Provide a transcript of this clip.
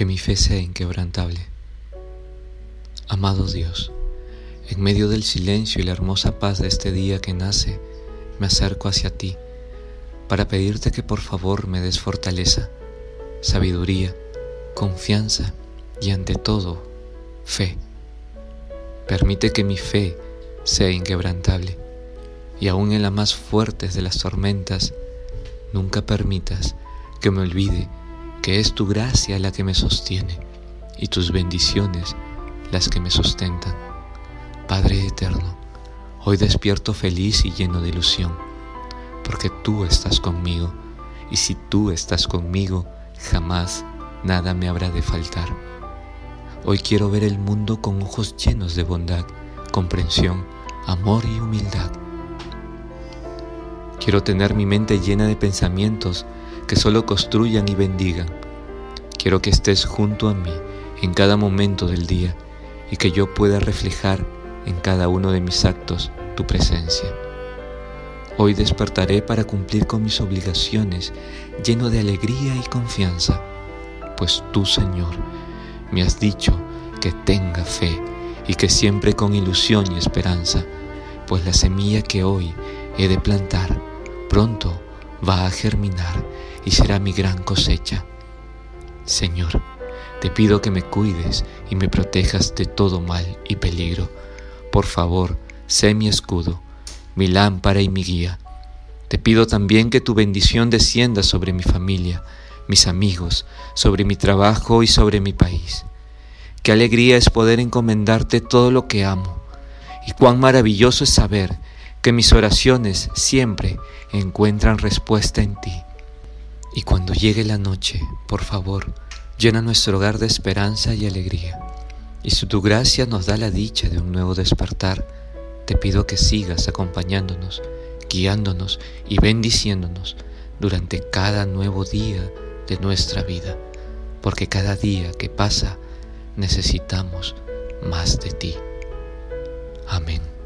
que mi fe sea inquebrantable. Amado Dios, en medio del silencio y la hermosa paz de este día que nace, me acerco hacia ti para pedirte que por favor me des fortaleza, sabiduría, confianza y ante todo, fe. Permite que mi fe sea inquebrantable y aun en las más fuertes de las tormentas, nunca permitas que me olvide que es tu gracia la que me sostiene y tus bendiciones las que me sustentan. Padre eterno, hoy despierto feliz y lleno de ilusión, porque tú estás conmigo, y si tú estás conmigo, jamás nada me habrá de faltar. Hoy quiero ver el mundo con ojos llenos de bondad, comprensión, amor y humildad. Quiero tener mi mente llena de pensamientos que solo construyan y bendigan. Quiero que estés junto a mí en cada momento del día y que yo pueda reflejar en cada uno de mis actos tu presencia. Hoy despertaré para cumplir con mis obligaciones lleno de alegría y confianza, pues tú, Señor, me has dicho que tenga fe y que siempre con ilusión y esperanza, pues la semilla que hoy he de plantar pronto va a germinar y será mi gran cosecha. Señor, te pido que me cuides y me protejas de todo mal y peligro. Por favor, sé mi escudo, mi lámpara y mi guía. Te pido también que tu bendición descienda sobre mi familia, mis amigos, sobre mi trabajo y sobre mi país. Qué alegría es poder encomendarte todo lo que amo y cuán maravilloso es saber que mis oraciones siempre encuentran respuesta en ti. Y cuando llegue la noche, por favor, llena nuestro hogar de esperanza y alegría. Y si tu gracia nos da la dicha de un nuevo despertar, te pido que sigas acompañándonos, guiándonos y bendiciéndonos durante cada nuevo día de nuestra vida, porque cada día que pasa necesitamos más de ti. Amén.